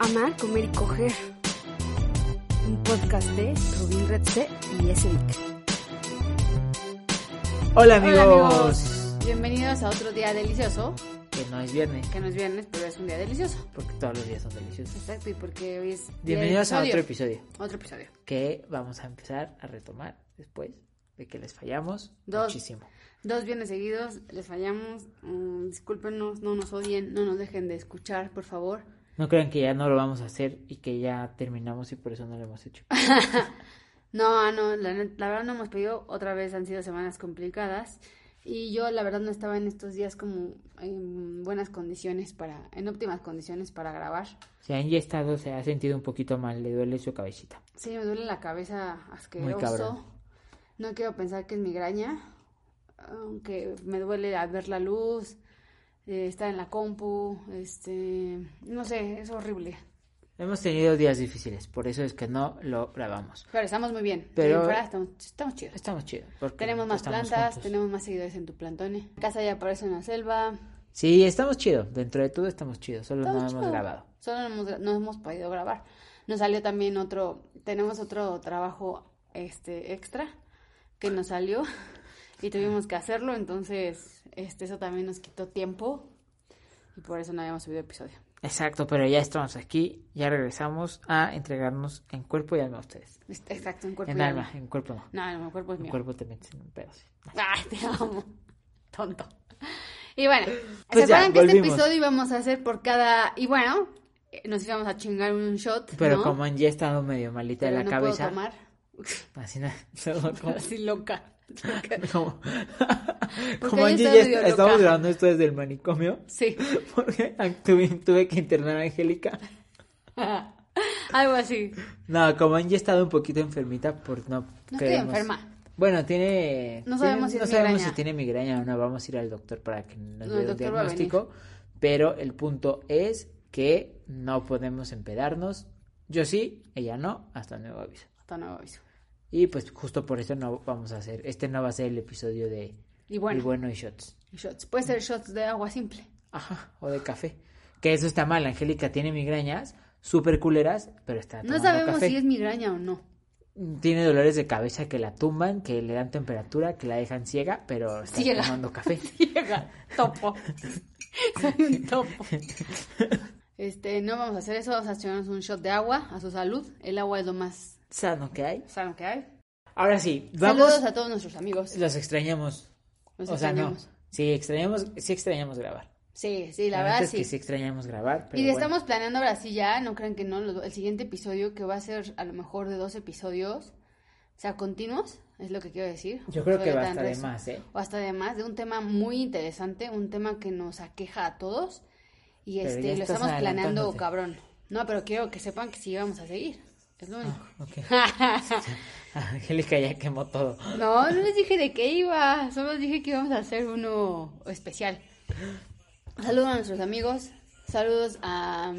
Amar, Comer y Coger. Un podcast de Rubín Redse y Esedic. Hola amigos. Hola amigos. Bienvenidos a otro día delicioso. Que no es viernes, Que no es viernes, pero es un día delicioso. porque todos los días son deliciosos. Exacto, y porque hoy es. día Bienvenidos a otro episodio. Otro episodio. que vamos a empezar a retomar después de que les fallamos Dos. muchísimo. Dos viernes seguidos, les fallamos. mm, discúlpenos, no nos odien, no nos dejen de escuchar, por favor. No crean que ya no lo vamos a hacer y que ya terminamos y por eso no lo hemos hecho. No, no, la, verdad no hemos pedido, otra vez han sido semanas complicadas y yo la verdad no estaba en estos días como en buenas condiciones para, en óptimas condiciones para grabar. Si han ya estado, se ha sentido un poquito mal, le duele su cabecita. Sí, me duele la cabeza Muy asqueroso. cabrón. No quiero pensar que es migraña, aunque me duele al ver la luz, eh, estar en la compu, este, no sé, es horrible. Hemos tenido días difíciles, por eso es que no lo grabamos. Pero estamos muy bien. Pero- fuera, estamos, estamos chidos. Estamos chidos. porque Tenemos más plantas, juntos. tenemos más seguidores en tu plantone. Casa ya aparece en la selva. Sí, estamos chidos. Dentro de todo estamos chidos, solo no hemos grabado. Solo no hemos, no hemos podido grabar. Nos salió también otro, tenemos otro trabajo este extra que nos salió y tuvimos que hacerlo, entonces este eso también nos quitó tiempo y por eso no habíamos subido episodio. Exacto, pero ya estamos aquí, ya regresamos a entregarnos en cuerpo y alma a ustedes. Este, Exacto, en cuerpo En y alma, alma. en cuerpo no. No, no, mi cuerpo es En mío. cuerpo te metes en un pedo, sí. Ay, te amo. Tonto. Y bueno, Pues ¿se acuerdan que este episodio íbamos a hacer por cada... Y bueno, nos íbamos a chingar un shot, Pero ¿no? como han ya estado medio malita de Pero la no cabeza, puedo tomar. así solo como, Así loca. como, como Angie ya está- estamos grabando esto desde el manicomio, Sí. porque tuve, tuve que internar a Angélica. Algo así. No, como Angie ha estado un poquito enfermita por no No estoy enferma. Bueno, tiene... No tiene- sabemos si no es sabemos migraña. si tiene migraña o no. Vamos a ir al doctor para que nos No, dé el un diagnóstico. Pero el punto es que no podemos empedarnos. Yo sí, ella no, hasta nuevo aviso. Hasta nuevo aviso. Y pues justo por eso no vamos a hacer... Este no va a ser el episodio de... Y bueno, Y bueno y shots. shots. Puede ser shots de agua simple. Ajá, o de café. Que eso está mal. Angélica tiene migrañas súper culeras, pero está No tomando sabemos café. si es migraña o no. Tiene dolores de cabeza que la tumban, que le dan temperatura, que la dejan ciega, pero está Ciega. tomando café. Llega, topo. Soy un topo. Este, no vamos a hacer eso, vamos a echarnos un shot de agua a su salud. El agua es lo más Sano que hay. sano que hay. Ahora sí, vamos. Saludos a todos nuestros amigos. Los extrañamos. Los o sea, no. extrañamos. Sí, extrañamos, sí extrañamos grabar. Sí, sí, la, neta verdad es sí. que sí extrañamos grabar. Pero Y bueno. estamos planeando ahora sí ya, no crean que no, el siguiente episodio que va a ser a lo mejor de dos episodios, o sea, continuos, es lo que quiero decir. Yo creo que va hasta de más, ¿eh? O hasta de más, de un tema muy interesante, un tema que nos aqueja a todos y Pero este lo estamos planeando cabrón. No, pero quiero que sepan que sí vamos a seguir. Es lo único. Ok. Angélica ya quemó todo. No, no les dije de qué iba, solo les dije que íbamos a hacer uno especial. Saludos a nuestros amigos, saludos a,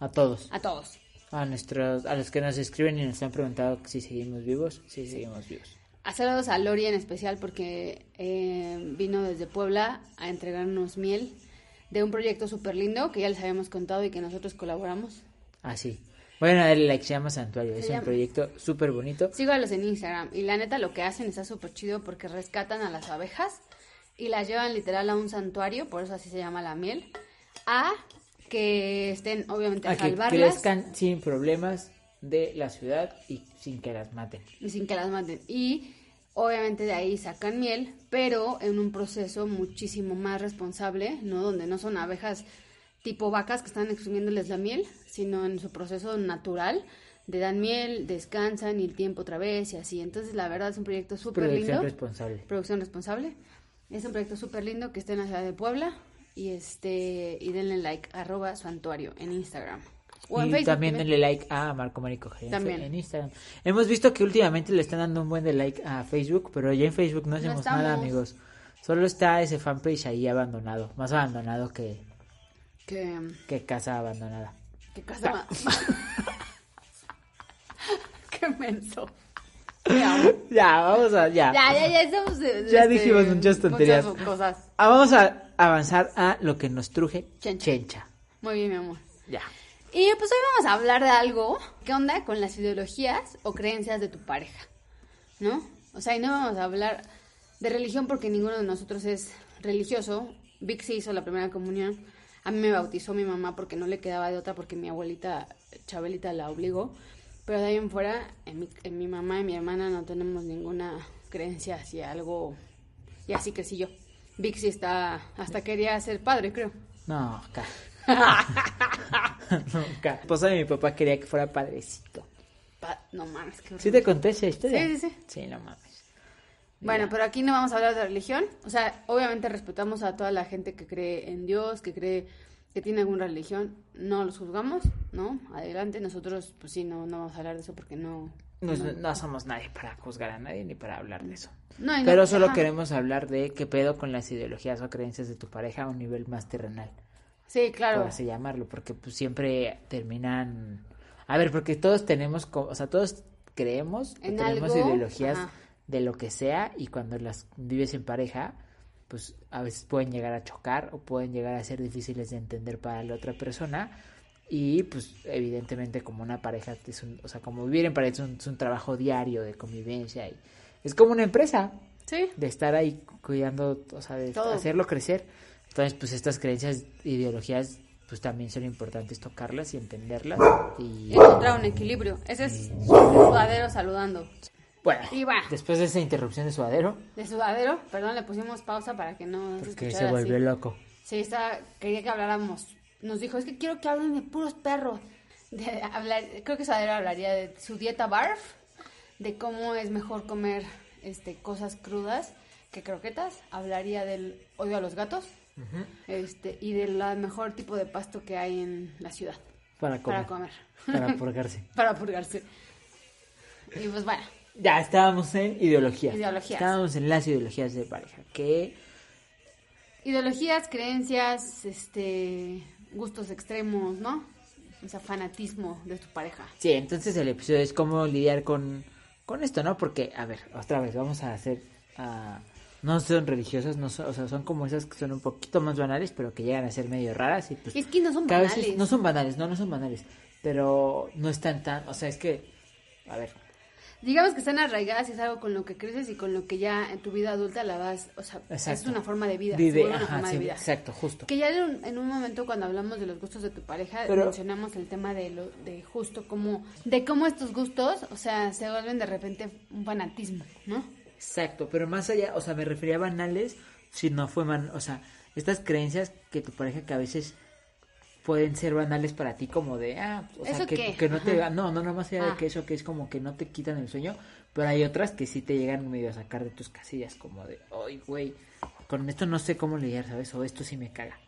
A todos. a todos. A nuestros, a los que nos escriben y nos han preguntado si seguimos vivos. Sí, seguimos vivos. A saludos a Lori en especial porque eh, vino desde Puebla a entregarnos miel de un proyecto súper lindo que ya les habíamos contado y que nosotros colaboramos. Así. Bueno, el like se llama Santuario. Es un proyecto súper bonito. Sígalos en Instagram y la neta lo que hacen está súper chido porque rescatan a las abejas y las llevan literal a un santuario, por eso así se llama la miel, a que estén obviamente a A que salvarlas crezcan sin problemas de la ciudad y sin que las maten. y sin que las maten. Y obviamente de ahí sacan miel, pero en un proceso muchísimo más responsable, ¿no? Donde no son abejas tipo vacas que están exprimiéndoles la miel, sino en su proceso natural. De dan miel, descansan y el tiempo otra vez y así. Entonces, la verdad es un proyecto súper Producción lindo. responsable. Producción responsable. Es un proyecto súper lindo que está en la ciudad de Puebla. Y este y denle like, arroba santuario en Instagram. O en y Facebook. también denle like a Marco Marico También. en Instagram. Hemos visto que últimamente le están dando un buen de like a Facebook, pero ya en Facebook no hacemos nada, amigos. Solo está ese fanpage ahí abandonado. Más abandonado que, Que, que casa abandonada. que casa Qué menso. Ya, vamos a. Ya. Ya, ya, ya estamos. Ya este, dijimos muchas tonterías. cosas. Ah, vamos a avanzar a lo que nos truje Chencha. chencha. Muy bien, mi amor. Ya. Y pues hoy vamos a hablar de algo. ¿Qué onda con las ideologías o creencias de tu pareja? ¿No? O sea, y no vamos a hablar de religión porque ninguno de nosotros es religioso. Vic sí hizo la primera comunión. A mí me bautizó mi mamá porque no le quedaba de otra porque mi abuelita Chabelita la obligó. Pero de ahí en fuera, en mi, en mi mamá y mi hermana no tenemos ninguna creencia hacia algo. Y así crecí yo. Sí está, hasta quería ser padre, creo. No, acá. Nunca. Pues a mi papá quería que fuera padrecito. Pa- no mames, qué ¿Sí te conté esa historia? Sí, sí, sí. Sí, no mames. Bueno, pero aquí no vamos a hablar de religión. O sea, obviamente respetamos a toda la gente que cree en Dios, que cree que tiene alguna religión. No los juzgamos, ¿no? Adelante. Nosotros, pues sí, no, no vamos a hablar de eso porque no... No, no somos nadie para juzgar a nadie ni para hablar de eso. No, Pero solo ajá. queremos hablar de qué pedo con las ideologías o creencias de tu pareja a un nivel más terrenal. Sí, claro. por así llamarlo, porque pues siempre terminan... A ver, porque todos tenemos, o sea, todos creemos, En tenemos algo, ideologías ajá. De lo que sea y cuando las vives en pareja, pues a veces pueden llegar a chocar o pueden llegar a ser difíciles de entender para la otra persona y pues evidentemente como una pareja, es un- o sea, como vivir en pareja es un, es un trabajo diario de convivencia y es como una empresa, Sí. de estar ahí cuidando, o sea, de Todo. hacerlo crecer. Entonces, pues estas creencias, ideologías, pues también son importantes tocarlas y entenderlas. Y Encontrar un equilibrio. Ese es sudadero saludando. Bueno, Y va. después de esa interrupción de suadero, De sudadero, perdón, le pusimos pausa para que no se porque escuchara se volvió así. loco. Sí, está, quería que habláramos. Nos dijo, es que quiero que hablen de puros perros. De hablar, creo que Sadero hablaría de su dieta barf, de cómo es mejor comer este cosas crudas que croquetas. Hablaría del odio a los gatos este y del mejor tipo de pasto que hay en la ciudad Para comer. para comer, Para purgarse. para purgarse. Y pues bueno, Ya, estábamos en ideologías. Ideologías. Estábamos en las ideologías de pareja. Que, ideologías, creencias, este gustos extremos, ¿no? O sea, fanatismo de tu pareja. sí, entonces el episodio es cómo lidiar con, con esto, ¿no? Porque, a ver, otra vez, vamos a hacer... ah, no son religiosas, no son, o sea, son como esas que son un poquito más banales, pero que llegan a ser medio raras y pues Es que no son banales. no son banales, no, no son banales, pero no están tan, o sea, es que, a ver, Digamos que están arraigadas y es algo con lo que creces y con lo que ya en tu vida adulta la vas, o sea, es una forma de vida. vive, una ajá, forma sí, de vida. exacto, justo. Que ya en un, en un momento cuando hablamos de los gustos de tu pareja Pero- mencionamos el tema de lo de justo cómo de cómo estos gustos, o sea, se vuelven de repente un fanatismo, ¿no? Exacto, pero más allá, o sea, me refería a banales, si no fue man, o sea, estas creencias que tu pareja que a veces pueden ser banales para ti como de, ah, o sea, ¿Eso que, que no te, no, no, no más allá de Ah. que eso que es como que no te quitan el sueño, pero hay otras que sí te llegan medio a sacar de tus casillas como de, ay, güey, con esto no sé cómo lidiar, ¿sabes? O esto sí me caga.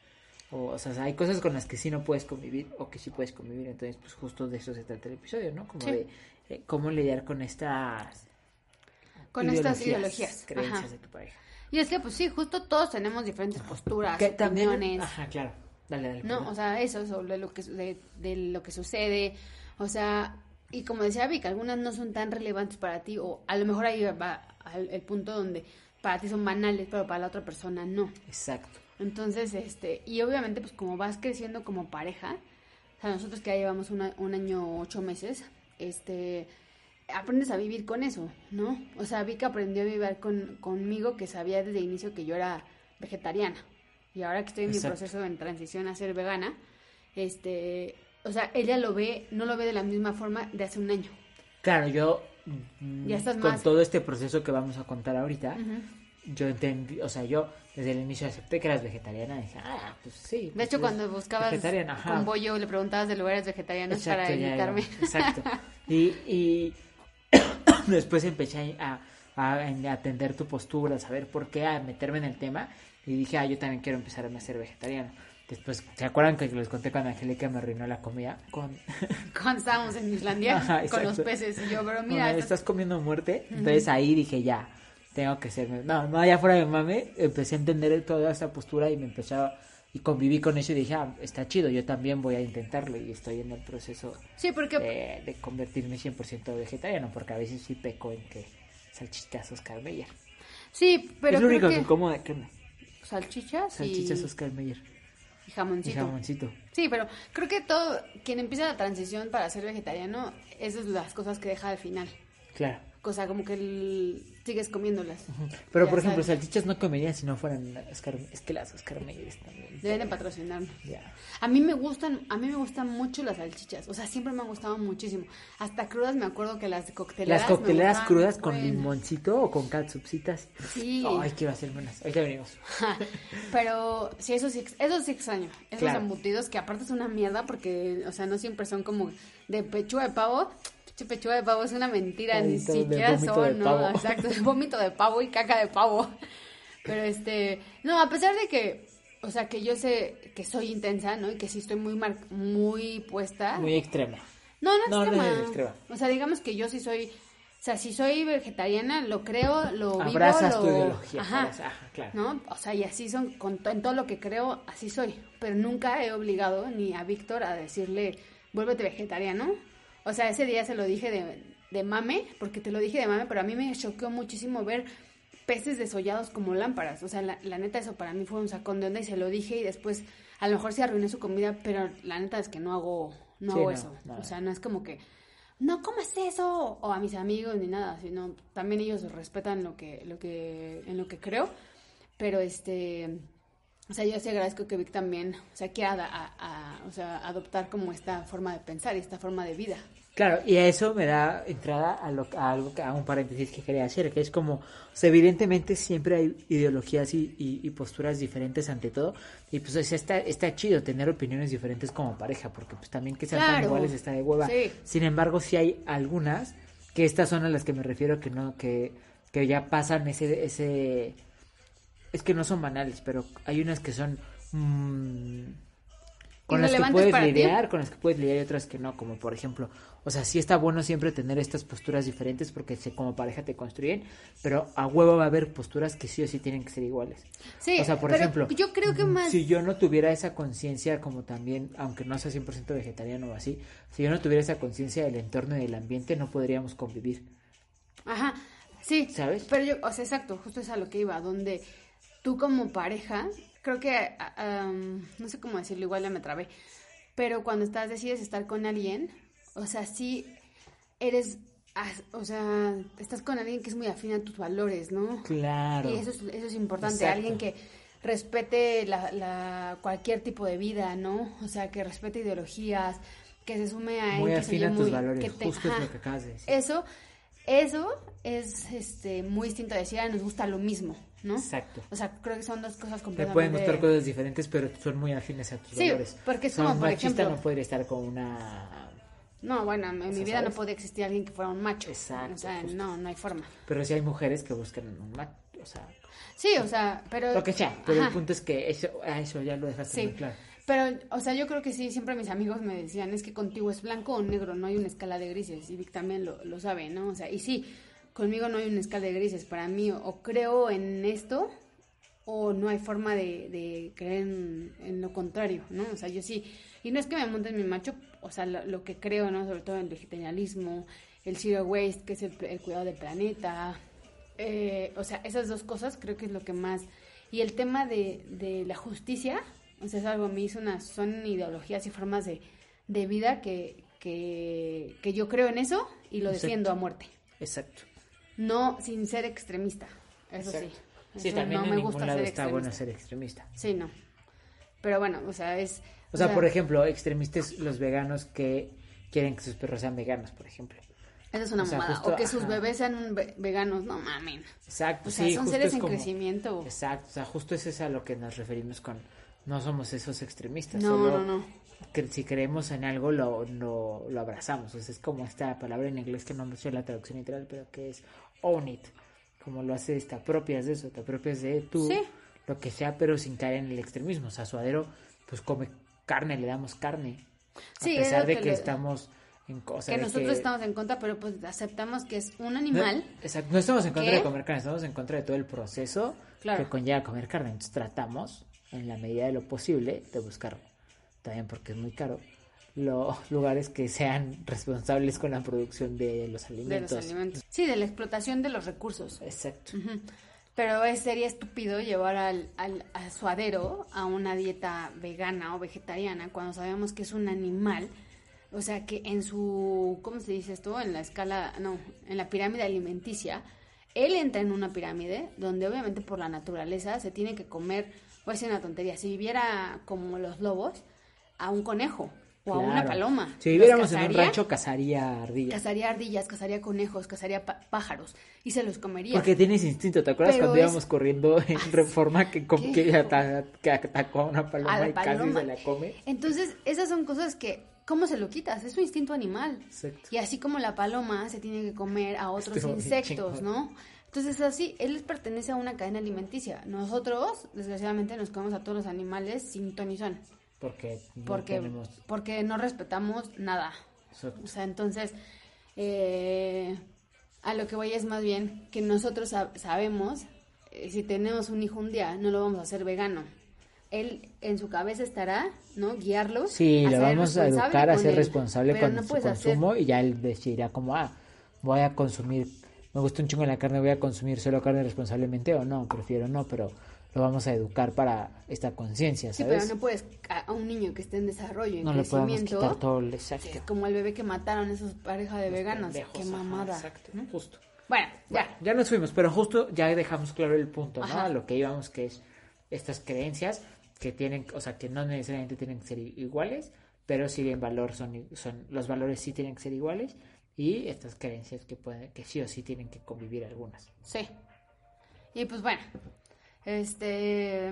O, o sea, hay cosas con las que sí no puedes convivir o que sí puedes convivir, entonces pues justo de eso se trata el episodio, ¿no? Como Sí. de eh, cómo lidiar con estas Con estas ideologías. creencias Ajá. de tu pareja. Y es que pues sí, justo todos tenemos diferentes posturas, Que también, opiniones. ajá, claro. Dale, dale. No, o sea, eso sobre lo que de, de lo que sucede, o sea, y como decía Vic, algunas no son tan relevantes para ti o a lo mejor ahí va al- el punto donde para ti son banales, pero para la otra persona no. Exacto. Entonces, este, y obviamente pues como vas creciendo como pareja, o sea, nosotros que ya llevamos una- un año ocho meses, este, aprendes a vivir con eso, ¿no? O sea, Vic aprendió a vivir con, conmigo que sabía desde el inicio que yo era vegetariana. Y ahora que estoy en mi Exacto. proceso en transición a ser vegana, este, o sea, ella lo ve, no lo ve de la misma forma de hace un año. Claro, yo mm, Ya estás con más- todo este proceso que vamos a contar ahorita, yo entendí, o sea, yo desde el inicio acepté que eras vegetariana y dije, ah, pues sí. De pues hecho, cuando buscabas con bollo, le preguntabas de lugares vegetarianos para Exacto, ya, invitarme. exacto. Y, y después empecé a, a, a atender tu postura, a saber por qué, a meterme en el tema. Y dije, ah, yo también quiero empezar a ser vegetariano. Después, ¿se acuerdan que les conté cuando Angélica me arruinó la comida? Con, Cuando estábamos en Islandia Ajá, con los peces y yo, pero Mira, mira, estás, estás- comiendo muerte. Entonces ahí dije, ya, tengo que ser. No, no, ya fuera de mame, empecé a entender toda esa postura y me empecé a. Y conviví con eso y dije, ah, está chido, yo también voy a intentarlo. Y estoy en el proceso sí, porque de, de convertirme 100% vegetariano, porque a veces sí peco en que salchichas Oscar Mayer. sí, pero es lo creo único que, que como de carne. Salchichas y Salchichas Oscar Mayer. y jamoncito. Y jamoncito. Sí, pero creo que todo, quien empieza la transición para ser vegetariano, esas son las cosas que deja al final. Claro. Cosa como que el- sigues comiéndolas. Pero Ya por ejemplo, sabes. salchichas no comería si no fueran Oscar, es que las Oscar Mayer también. Deben de patrocinarme. A mí me gustan, a mí me gustan mucho las salchichas, o sea, siempre me han gustado muchísimo. Hasta crudas me acuerdo que las cocteleras Las cocteleras crudas con limoncito o con catsupitas. Sí. Ay, quiero hacerme unas. Ahorita venimos. Pero sí, eso sí, eso sí extraño. Esos Claro. embutidos que aparte es una mierda porque, o sea, no siempre son como de pechuga de pavo. Pinche pechuga de pavo es una mentira, ni siquiera son, ¿no? Exacto, es vómito de pavo y caca de pavo. Pero este, no, a pesar de que, o sea, que yo sé que soy intensa, ¿no? Y que sí estoy muy mar muy puesta. Muy extrema. No, no, No, no extrema. es extrema. O sea, digamos que yo sí soy, o sea, si soy vegetariana, lo creo, lo vivo, Abrazas lo... tu ideología. Ajá. ajá, claro. ¿no? O sea, y así son, con to- en todo lo que creo, así soy. Pero nunca he obligado ni a Víctor a decirle, vuélvete vegetariano. O sea, ese día se lo dije de, de mame, porque te lo dije de mame, pero a mí me choqueó muchísimo ver peces desollados como lámparas. O sea, la, la neta, eso para mí fue un sacón de onda y se lo dije y después a lo mejor se arruiné su comida, pero la neta es que no hago, no Sí, hago no, eso. O sea, no es como que no comas eso o a mis amigos ni nada, sino también ellos respetan lo que lo que en lo que creo, pero este o sea, yo sí agradezco que Vic también, o sea, quiera a- a- a- o sea, adoptar como esta forma de pensar y esta forma de vida. Claro, y a eso me da entrada a, lo, a algo, que- a un paréntesis que quería hacer, que es como, o sea, evidentemente siempre hay ideologías y, y- y posturas diferentes ante todo, y pues o sea, está, está chido tener opiniones diferentes como pareja, porque pues también que sean tan iguales está de hueva. Sí. Sin embargo, sí hay algunas, que estas son a las que me refiero, que no, que, que ya pasan ese, ese, es que no son banales, pero hay unas que son... mm, con las que puedes ti. lidiar, con las que puedes lidiar y otras que no, como por ejemplo, o sea, sí está bueno siempre tener estas posturas diferentes porque se, como pareja te construyen, pero a huevo va a haber posturas que sí o sí tienen que ser iguales. Sí, o sea, por pero ejemplo, yo creo que más si yo no tuviera esa conciencia como también, aunque no sea 100% vegetariano o así, si yo no tuviera esa conciencia del entorno y del ambiente, no podríamos convivir. Ajá, sí. ¿Sabes? Pero yo, o sea, exacto, justo es a lo que iba, donde tú como pareja, creo que, am, no sé cómo decirlo, igual ya me trabé, pero cuando estás, decides estar con alguien, o sea, sí eres, o sea, estás con alguien que es muy afín a tus valores, ¿no? Claro. Y eso es, eso es importante, Exacto. alguien que respete la, la, cualquier tipo de vida, ¿no? O sea, que respete ideologías, que se sume a Muy afín Y, a tus muy- valores, que te- justo es ajá. lo que acabas de decir. Eso, eso es este muy distinto a decir, "Ah, nos gusta lo mismo, ¿no? Exacto. O sea, creo que son dos cosas Te completamente... pueden gustar cosas diferentes, pero son muy afines a tus Sí, valores. porque es Son como, por machista, ejemplo- no podría estar con una No, bueno, en mi sea, vida no ¿sabes? podía existir alguien que fuera un macho. Exacto, O sea, justo. no, no hay forma. Pero sí hay mujeres que buscan un macho, o sea, Sí, o sea, pero... lo que sea. Pero Ajá. el punto es que eso, eso ya lo dejaste Sí, muy claro. pero, o sea, yo creo que sí, siempre mis amigos me decían, es que contigo es blanco o negro, no hay una escala de grises, y Vic también lo, lo sabe, ¿no? O sea, y sí, conmigo no hay una escala de grises, para mí o, creo en esto o no hay forma de, de creer en, en lo contrario, ¿no? O sea, yo sí, y no es que me monte en mi macho, o sea, lo, lo que creo, ¿no? Sobre todo en el vegetarianismo, el zero waste, que es el, el cuidado del planeta, eh, o sea, esas dos cosas creo que es lo que más... Y el tema de, de la justicia, o sea, es algo, a mí es una, son ideologías y formas de, de vida que, que, que yo creo en eso y lo Exacto. defiendo a muerte. Exacto. No sin ser extremista, eso Exacto. sí. Sí, Eso también no en me ningún gusta lado ser está bueno extremista. ser extremista. Sí, no. Pero bueno, o sea, es... O sea, por ejemplo, extremistas los veganos que quieren que sus perros sean veganos, por ejemplo. Eso es una o sea, mamada. justo, o que sus ajá. bebés sean veganos, no mamen. Exacto, O sea, sí, son justo seres es en como- crecimiento. Exacto, o sea, justo eso es a lo que nos referimos con no somos esos extremistas, No, solo no, no. Que si creemos en algo lo, lo, lo abrazamos. Sea, es como esta palabra en inglés que no me sé la traducción literal, pero que es own it. Como lo haces, te apropias de eso, te apropias de tú, Sí. lo que sea, pero sin caer en el extremismo. O sea, Suadero, pues come carne, le damos carne. A Sí, pesar de que le- estamos en cosas. que nosotros estamos en contra, pero pues aceptamos que es un animal. No, exacto, no estamos en contra ¿Qué? de comer carne, estamos en contra de todo el proceso Claro. que conlleva comer carne. Entonces tratamos, en la medida de lo posible, de buscar, también porque es muy caro, los lugares que sean responsables con la producción de los de alimentos. los alimentos. Sí, de la explotación de los recursos. Exacto. Pero es, sería estúpido llevar al, al a suadero a una dieta vegana o vegetariana cuando sabemos que es un animal, o sea, que en su, ¿cómo se dice esto? En la escala, no, en la pirámide alimenticia, él entra en una pirámide donde obviamente por la naturaleza se tiene que comer, voy a decir una tontería, si viviera como los lobos, a un conejo o a una paloma. Si viviéramos en un rancho, cazaría ardillas. Cazaría ardillas, cazaría conejos, cazaría pájaros y se los comería. Porque tienes instinto, ¿te acuerdas Pero cuando es- íbamos corriendo en reforma que, atacó a una paloma a y casi se la come? Entonces, esas son cosas que, ¿cómo se lo quitas? Es su instinto animal. Exacto. Y así como la paloma se tiene que comer a otros insectos. ¿no? Entonces, así, él pertenece a una cadena alimenticia. Nosotros, desgraciadamente, nos comemos a todos los animales sin ton y son. Porque no Porque, tenemos... porque no respetamos nada. Exacto. O sea, entonces, eh, a lo que voy es más bien que nosotros sab- sabemos, eh, si tenemos un hijo un día, no lo vamos a hacer vegano. Él en su cabeza estará, ¿no? Guiarlo. Sí, lo vamos a educar a ser responsable con no su hacer- consumo y ya él decidirá como, ah, voy a consumir, me gusta un chingo la carne, voy a consumir solo carne responsablemente o no, prefiero no, pero lo vamos a educar para esta conciencia, Sí, ¿sabes? pero no puedes a, a un niño que esté en desarrollo, en No le podemos crecimiento, quitar todo el exacto. sí, como el bebé que mataron esos pareja de Los veganos. pendejos, Qué ajá, mamada. exacto, ¿no? justo. Bueno, ya. Ya. ya nos fuimos, pero justo ya dejamos claro el punto, ¿no? Ajá. A lo que íbamos, que es estas creencias que tienen, o sea, que no necesariamente tienen que ser iguales, pero sí en valor son, son, los valores sí tienen que ser iguales y estas creencias que pueden, que sí o sí tienen que convivir algunas. Sí. Y pues bueno, este...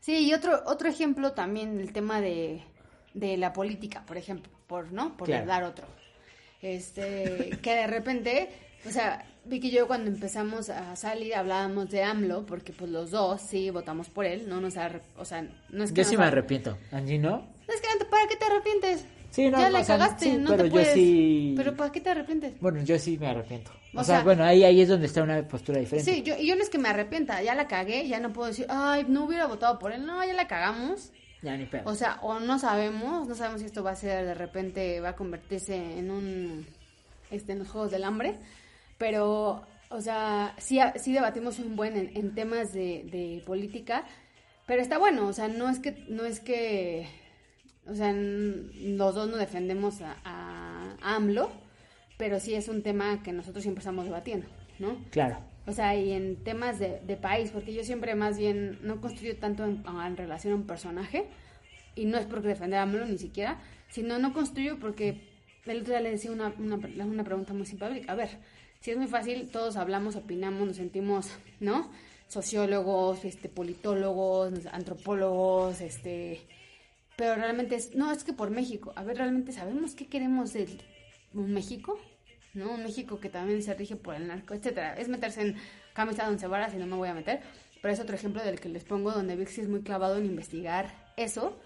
Sí, y otro, otro ejemplo también, el tema de, de la política, por ejemplo, por, ¿no? Por Claro. dar otro. Este, que de repente, o sea, Vicky y yo cuando empezamos a salir hablábamos de AMLO, porque pues los dos sí votamos por él, no nos o sea, no es que Yo sí me ar- arrepiento, Angie, ¿no? No es que ¿para qué te arrepientes? Sí, no, ya sea, cagaste, sí, no pero te yo puedes. sí- Pero ¿para qué te arrepientes? Bueno, yo sí me arrepiento. O, O sea, sea- bueno, ahí, ahí es donde está una postura diferente. Sí, yo, y yo no es que me arrepienta, ya la cagué, ya no puedo decir, ay, no hubiera votado por él, no, ya la cagamos. Ya ni pedo. O sea, o no sabemos, no sabemos si esto va a ser de repente, va a convertirse en un, este, en los Juegos del Hambre, pero, o sea, sí, sí debatimos un buen en, en temas de, de política, pero está bueno, o sea, no es que, no es que, o sea, los dos no defendemos a, a AMLO, pero sí es un tema que nosotros siempre estamos debatiendo, ¿no? claro. O sea, y en temas de, de país, porque yo siempre más bien no construyo tanto en, en relación a un personaje, y no es porque defender a AMLO ni siquiera, sino no construyo porque el otro día le decía una, una, una pregunta muy simpática. A ver, si es muy fácil, todos hablamos, opinamos, nos sentimos, ¿no? Sociólogos, este, politólogos, antropólogos, este... Pero realmente es, no, es que por México, a ver, realmente sabemos qué queremos de un México, ¿no? Un México que también se rige por el narco, etcétera. Es meterse en camisa de once varas y no me voy a meter, pero es otro ejemplo del que les pongo donde Vixi es muy clavado en investigar eso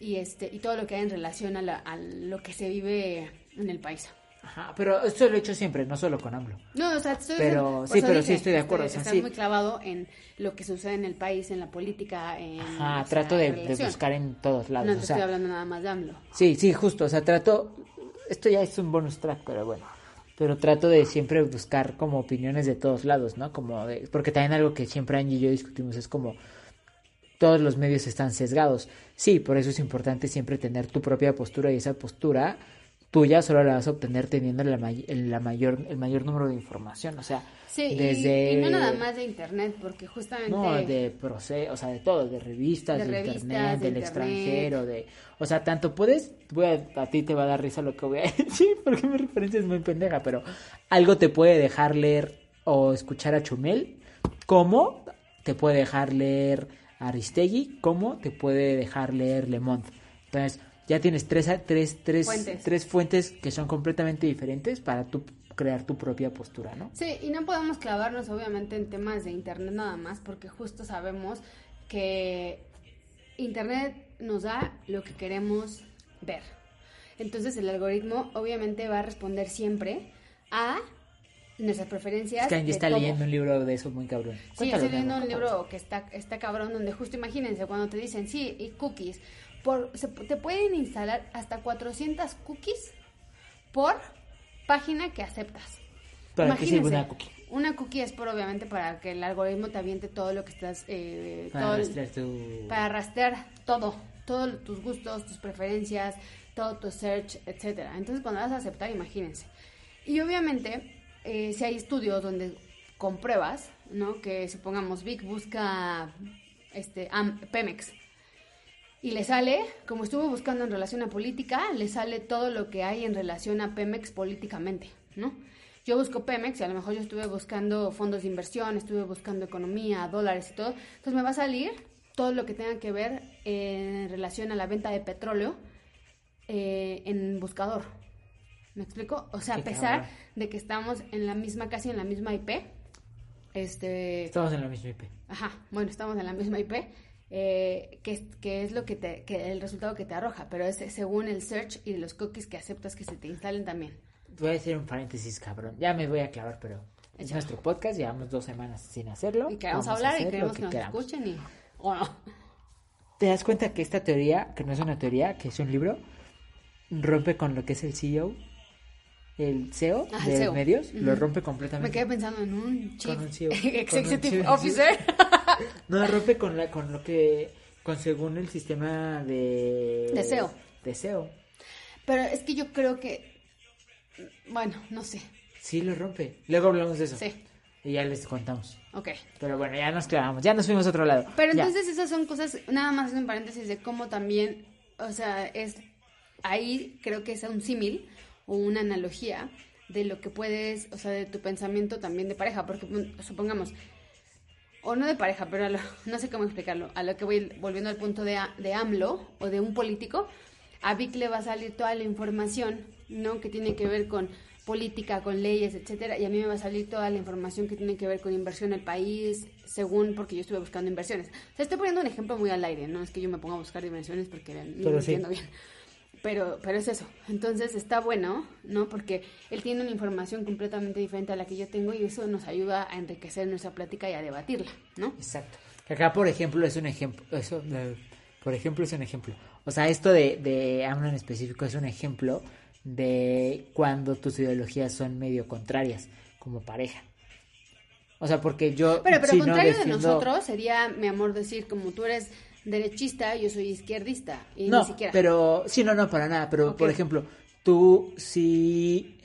y este y todo lo que hay en relación a, la- a lo que se vive en el país. Ajá, pero esto lo he hecho siempre, no solo con AMLO. No, o sea, estoy Pero- sí, pero sí estoy de acuerdo, o sea, estás sí. muy clavado en lo que sucede en el país, en la política, en Ajá, sea, trato de, buscar en todos lados. No o te sea, estoy hablando nada más de AMLO. Sí, sí, justo, o sea, trato, esto ya es un bonus track, pero bueno, pero trato de siempre buscar como opiniones de todos lados, ¿no? Como de, porque también algo que siempre Angie y yo discutimos es como todos los medios están sesgados. Sí, por eso es importante siempre tener tu propia postura y esa postura tuya solo la vas a obtener teniendo la, may- el, la mayor, el mayor número de información, o sea, Sí, desde... y, no nada más de internet, porque justamente... No, de proce o sea, de todo, de revistas, De de, revistas, internet, de del internet. extranjero, de... O sea, tanto puedes, voy a, a ti te va a dar risa lo que voy a decir, porque mi referencia es muy pendeja, pero algo te puede dejar leer o escuchar a Chumel, como te puede dejar leer Aristegui, como te puede dejar leer Le Monde. Entonces, ya tienes tres, tres, tres, Fuentes. tres fuentes que son completamente diferentes para tú crear tu propia postura, ¿no? Sí, y no podemos clavarnos obviamente en temas de internet nada más, porque justo sabemos que internet nos da lo que queremos ver. Entonces el algoritmo obviamente va a responder siempre a nuestras preferencias. Es que Angie está leyendo un libro de eso muy cabrón. Sí, Cuéntalo, estoy leyendo un libro que está, está cabrón, donde justo imagínense cuando te dicen, sí, y cookies, por, se- te pueden instalar hasta 400 cookies por página que aceptas. ¿Para qué sirve Imagínense, una cookie? Una cookie es por obviamente para que el algoritmo te aviente todo lo que estás... Eh, Para todo rastrear tu... para rastrear todo, todos tus gustos, tus preferencias, todo tu search, etcétera. Entonces, cuando vas a aceptar, imagínense. Y obviamente, eh, si hay estudios donde compruebas, ¿no? Que supongamos Vic busca este Am- Pemex y le sale, como estuvo buscando en relación a política, le sale todo lo que hay en relación a Pemex políticamente, ¿no? Yo busco Pemex y a lo mejor yo estuve buscando fondos de inversión, estuve buscando economía, dólares y todo. Entonces me va a salir todo lo que tenga que ver en relación a la venta de petróleo eh, en buscador. ¿Me explico? O sea, a pesar de que estamos en la misma, casi en la misma IP, este... Estamos en la misma IP. Ajá, bueno, estamos en la misma IP, eh, que, es, que es lo que te, que el resultado que te arroja, pero es según el search y los cookies que aceptas que se te instalen también. Voy a hacer un paréntesis, cabrón. Ya me voy a clavar, pero es Échalo. nuestro podcast. Llevamos dos semanas sin hacerlo. Y queremos Vamos hablar y lo queremos que, nos queramos. escuchen y... ¿O no? ¿Te das cuenta que esta teoría, que no es una teoría, que es un libro, rompe con lo que es el CEO, el CEO Ah, el de CEO. medios? Lo Ujú. rompe Me completamente. quedé pensando en un chief un CEO, con un executive CEO, officer. No, rompe con, la, con lo que, con según el sistema de... De SEO. De SEO. Pero es que yo creo que... Bueno, no sé. Sí, lo rompe. Luego hablamos de eso. Sí, Y ya les contamos. ok. Pero bueno, ya nos clavamos, ya nos fuimos a otro lado. Pero Ya. entonces esas son cosas, nada más en paréntesis, de cómo también, o sea, es ahí creo que es un símil o una analogía de lo que puedes, o sea, de tu pensamiento también de pareja, porque mm, supongamos, o no de pareja, pero a lo- no sé cómo explicarlo, a lo que voy volviendo al punto de, de AMLO o de un político, a Vic le va a salir toda la información, ¿no? Que tiene que ver con política, con leyes, etcétera, y a mí me va a salir toda la información que tiene que ver con inversión en el país, según porque yo estuve buscando inversiones. O sea, estoy poniendo un ejemplo muy al aire, no es que yo me ponga a buscar inversiones porque no lo sí. entiendo bien. Pero, pero es eso. Entonces está bueno, ¿no? Porque él tiene una información completamente diferente a la que yo tengo y eso nos ayuda a enriquecer nuestra plática y a debatirla, ¿no? Exacto. Que acá, por ejemplo, es un ejemplo. Eso, por ejemplo, es un ejemplo. O sea, esto de, de AMLO en específico es un ejemplo de cuando tus ideologías son medio contrarias como pareja. O sea, porque yo. Pero, pero no contrario de defiendo- nosotros sería, mi amor, decir como tú eres derechista, yo soy izquierdista. Y No, ni siquiera. pero. Sí, no, no, para nada. Pero, por ejemplo, tú sí.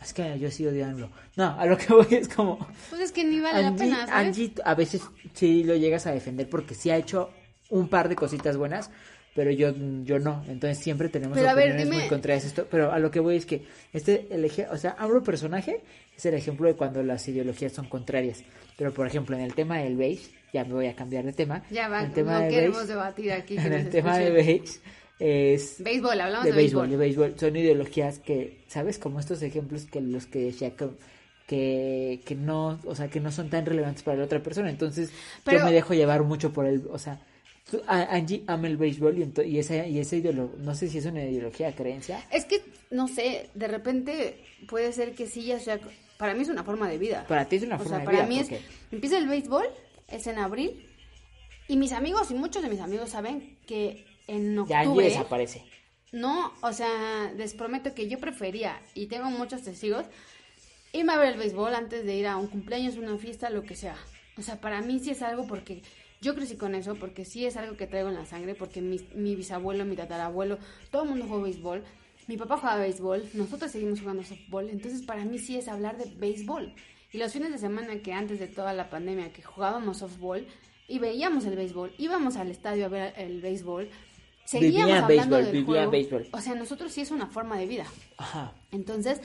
Es que yo sí odio AMLO. No, a lo que voy es como. Pues es que ni vale la Angie, pena, ¿sabes? Angie a veces sí lo llegas a defender porque sí ha hecho un par de cositas buenas, pero yo, yo no. Entonces siempre tenemos Pero a ver, opiniones dime- muy contrarias. Esto, pero a lo que voy es que este, el eje- o sea, hablo personaje es el ejemplo de cuando las ideologías son contrarias. Pero por ejemplo, en el tema del beige, ya me voy a cambiar de tema. Ya va, el tema no de queremos beige- debatir aquí. que en el tema de beige es Béisbol, hablamos de de, béisbol, de béisbol. Son ideologías que, ¿sabes? Como estos ejemplos que los que decía que, que, que no, o sea, que no son tan relevantes para la otra persona. Entonces, Pero- yo me dejo llevar mucho por el, o sea, Angie ama el béisbol y, y esa, y esa ideología, no sé si es una ideología, creencia. Es que, no sé, de repente puede ser que sí, ya sea. Para mí es una forma de vida. Para ti es una O forma sea, de para vida. mí es. Empieza el béisbol, es en abril. Y mis amigos, y muchos de mis amigos saben que en ya octubre. desaparece. No, o sea, les prometo que yo prefería, y tengo muchos testigos, irme a ver el béisbol antes de ir a un cumpleaños, una fiesta, lo que sea. O sea, para mí sí es algo porque yo crecí con eso, porque sí es algo que traigo en la sangre, porque mi, mi bisabuelo, mi tatarabuelo, todo el mundo jugó béisbol. Mi papá jugaba béisbol, nosotros seguimos jugando softball, entonces para mí sí es hablar de béisbol. Y los fines de semana que antes de toda la pandemia que jugábamos softball y veíamos el béisbol, íbamos al estadio a ver el béisbol, seguíamos Vivían hablando béisbol, del vivían juego. béisbol. O sea, nosotros sí es una forma de vida. Ajá. Entonces,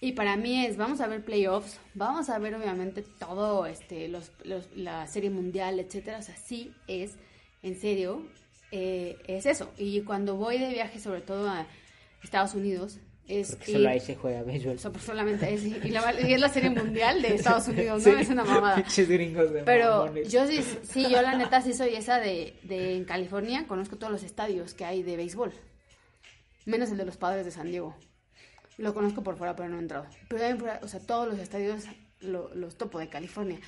y para mí es, vamos a ver playoffs, vamos a ver obviamente todo, este, los, los- la serie mundial, etcétera. O sea, sí es, en serio, eh, es eso. Y cuando voy de viaje, sobre todo a Estados Unidos, es solo ahí se juega béisbol. so- solamente es, y, la- y es la serie mundial de Estados Unidos, ¿no? Sí. Es una mamada. De Pero mamones. yo sí, sí, yo la neta sí soy esa de, de en California, conozco todos los estadios que hay de béisbol. Menos el de los padres de San Diego. Lo conozco por fuera, pero no he entrado. Pero fuera, o sea, todos los estadios lo- los topo de California.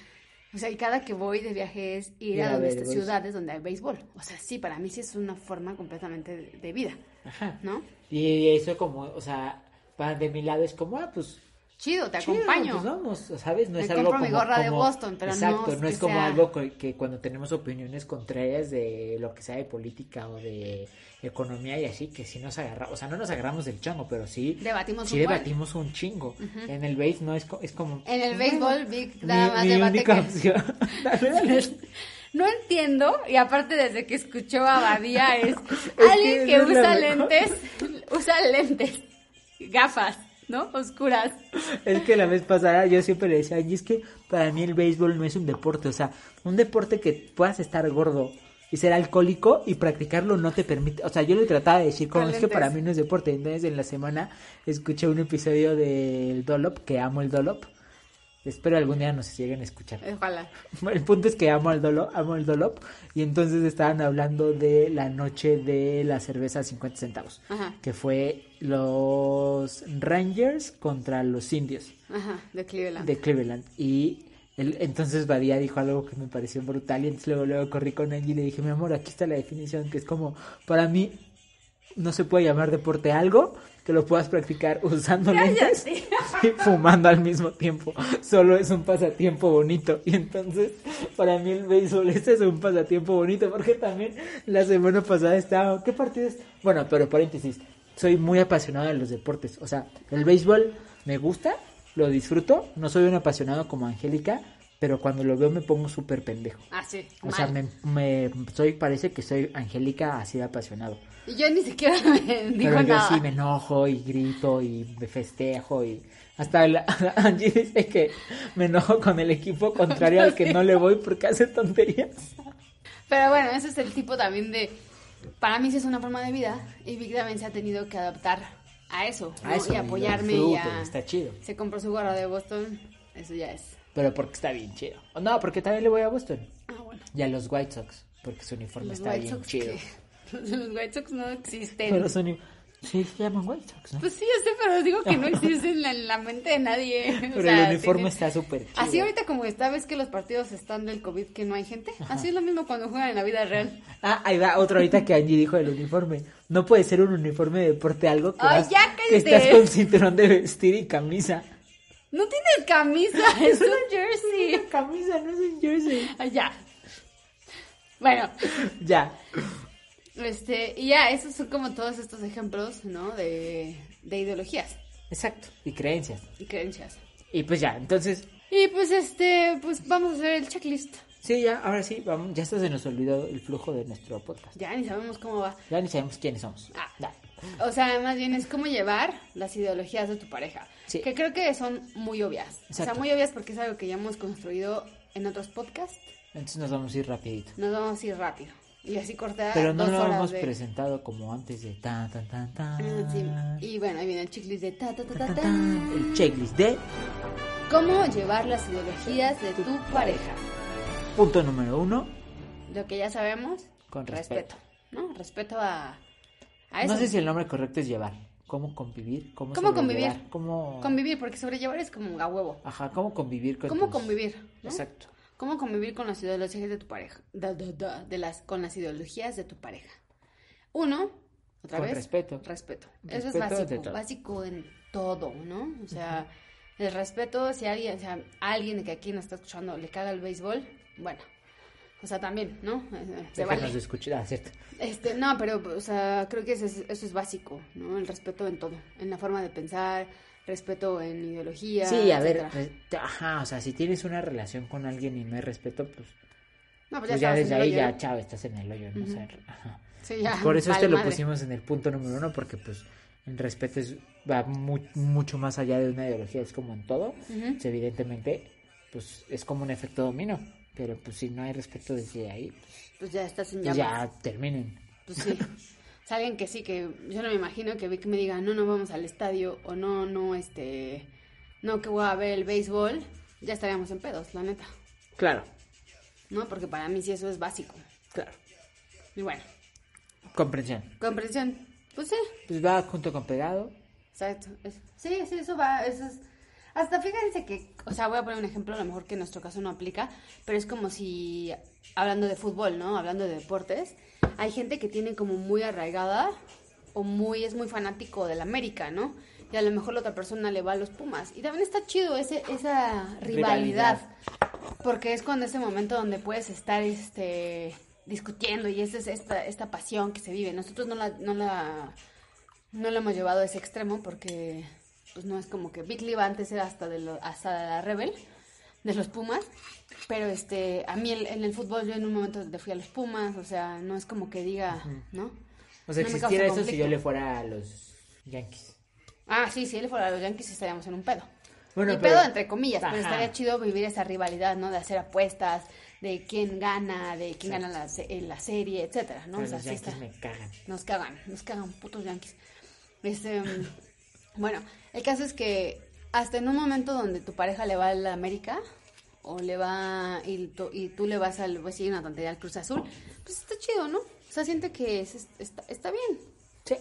O sea, y cada que voy de viaje es ir a donde ciudades donde hay béisbol. O sea, sí, para mí sí es una forma completamente de, de vida, Ajá. ¿no? Y eso como, o sea, para de mi lado es como, ah, pues chido, te Chido, acompaño. pues vamos, ¿sabes? No Me es algo como, mi gorra de como- Boston, pero no exacto, no es como sea- algo que cuando tenemos opiniones contrarias de lo que sea de política o de economía y así, que sí nos agarramos, o sea, no nos agarramos del chango, pero sí, Debatimos sí un debatimos un chingo. En el base no es, co- es como... En el béisbol, mi- nada más mi debate única que- opción. Dale, dale. No entiendo, y aparte desde que escuchó a Badía es alguien que usa lentes, usa lentes, gafas, ¿no? Oscuras. Es que la vez pasada yo siempre le decía, y es que para mí el béisbol no es un deporte, o sea, un deporte que puedas estar gordo y ser alcohólico y practicarlo no te permite, o sea, yo le trataba de decir como es que para mí no es deporte, entonces en la semana escuché un episodio del Dolop, que amo el Dolop, espero algún día nos lleguen a escuchar. Ojalá. El punto es que amo el Dolop, amo el Dolop y entonces estaban hablando de la noche de la cerveza a 50 centavos, Ajá, que fue los Rangers contra los Indios ajá, de Cleveland. de Cleveland. Y él- entonces Badía dijo algo que me pareció brutal. Y entonces luego, luego corrí con Angie y le dije, mi amor, aquí está la definición, que es como, para mí, no se puede llamar deporte algo que lo puedas practicar usando lentes y fumando al mismo tiempo. Solo es un pasatiempo bonito. Y entonces, para mí el béisbol ese es un pasatiempo bonito, porque también la semana pasada estaba, ¿qué partido es? Bueno, pero paréntesis, soy muy apasionado de los deportes. O sea, el béisbol me gusta, lo disfruto, no soy un apasionado como Angélica, pero cuando lo veo me pongo súper pendejo. Ah, sí, O sea, me, me soy, parece que soy Angélica así de apasionado. Y yo ni siquiera me dijo Pero yo nada. sí me enojo y grito y me festejo y hasta Angie dice que me enojo con el equipo contrario al que no le voy porque hace tonterías. Pero bueno, ese es el tipo también de... Para mí sí es una forma de vida y Vic también se ha tenido que adaptar a eso, ¿no? A eso, y apoyarme y disfruto, a... Está chido. Se compró su gorra de Boston, eso ya es. Pero porque está bien chido. No, porque también le voy a Boston. Ah, bueno. Y a los White Sox, porque su uniforme Los está White bien Sox chido. que- Los White Sox no existen. Pero uni- Sí, se llaman White Sox, ¿no? Pues sí, yo sé, pero digo que no existen en la, en la mente de nadie. O Pero sea, el uniforme tienen- está súper chido. Así ahorita como está, ves que los partidos están del COVID que no hay gente. Así es lo mismo cuando juegan en la vida real. Ah, ahí va otro ahorita que Angie dijo del uniforme. No puede ser un uniforme de deporte algo que, Ay, vas- ya que estás con cinturón de vestir y camisa. No tienes camisa, es un jersey. camisa, no es un jersey. Ay, ya. Bueno, Ya. Este, y ya, esos son como todos estos ejemplos, ¿no? De, de ideologías Exacto. Y creencias. y creencias. Y pues ya, entonces, Y pues este, pues vamos a hacer el checklist. sí, ya, ahora sí, vamos, ya hasta se nos olvidó el flujo de nuestro podcast. Ya ni sabemos cómo va. Ya ni sabemos quiénes somos. Ah. Ya. O sea, más bien es cómo llevar las ideologías de tu pareja. Sí. Que creo que son muy obvias. O sea, Exacto. muy obvias porque es algo que ya hemos construido en otros podcasts. Entonces nos vamos a ir rapidito. Nos vamos a ir rápido. Y así cortar Pero no dos lo horas hemos de... presentado como antes de tan, tan. Ah, sí. Y bueno, ahí viene el checklist de ta, ta, ta, ta, ta. El checklist de Cómo llevar las ideologías de tu pareja. punto número uno. Lo que ya sabemos, Con respeto. ¿No? Respeto a, a eso. No sé si el nombre correcto es llevar. ¿Cómo convivir? ¿Cómo, ¿Cómo convivir? ¿Cómo... Convivir, porque sobrellevar es como a huevo. Ajá, ¿cómo convivir con ¿Cómo tus- convivir? ¿no? Exacto. ¿Cómo convivir con las ideologías de tu pareja? Da, da, da, de las, con las ideologías de tu pareja. Uno, otra Con vez. respeto. Respeto. Eso Respeto es básico. Básico en todo, ¿no? O sea, el respeto, si alguien, o sea, alguien que aquí nos está escuchando le caga el béisbol, bueno. O sea, también, ¿no? Eh, Se Déjanos vale. de escuchar, ah, cierto. Este, no, pero, o sea, creo que eso es, eso es básico, ¿no? El respeto en todo. En la forma de pensar, respeto en ideología. Sí, a ver, etcétera. pues, ajá, o sea, si tienes una relación con alguien y no hay respeto, pues, No, pues pues ya, ya desde ahí ya, chao, estás en el hoyo, ¿no? O sea, ajá. Sí, ya. Por eso este lo pusimos en el punto número uno, porque pues el respeto es, va mu- mucho más allá de una ideología, es como en todo. Pues, evidentemente, pues es como un efecto dominó, pero pues si no hay respeto desde ahí, pues, ya estás en pues, llamas. ya terminen. Pues sí. Alguien que sí, que yo no me imagino que Vic me diga, no, no vamos al estadio, o no, no, este, no, que voy a ver el béisbol, ya estaríamos en pedos, la neta. Claro, ¿No? Porque para mí sí eso es básico. claro. Y bueno, Comprensión. comprensión. Pues sí, Pues va junto con pegado. exacto. es- sí, sí, eso va, eso es... Hasta fíjense que, o sea, voy a poner un ejemplo, a lo mejor que en nuestro caso no aplica, pero es como si, hablando de fútbol, ¿no? Hablando de deportes, hay gente que tiene como muy arraigada o muy, es muy fanático del América, ¿no? y a lo mejor la otra persona le va a los Pumas. Y también está chido ese, esa rivalidad, porque es cuando ese momento donde puedes estar este discutiendo y esa es esta, esta pasión que se vive. Nosotros no la, no la, no la hemos llevado a ese extremo porque pues no es como que Big Liva antes era hasta de, lo, hasta de la Rebel, de los Pumas, pero este, a mí en el fútbol yo en un momento le fui a los Pumas, o sea, no es como que diga, ¿no? O sea, No existiera eso si yo le fuera a los Yankees. Ah, sí, si él fuera a los Yankees estaríamos en un pedo. Bueno, y pero- pedo entre comillas, pero estaría chido vivir esa rivalidad, ¿no? De hacer apuestas, de quién gana, de quién gana la, en la serie, etcétera, ¿no? Pero O sea, los Yankees está. me cagan. Nos cagan, nos cagan putos yankees. Este, mm, bueno, el caso es que hasta en un momento donde tu pareja le va a la América o le va y tú, y tú le vas al, pues sí, una tontería al Cruz Azul, pues está chido, ¿no? O sea, siente que es- está, está bien. Sí.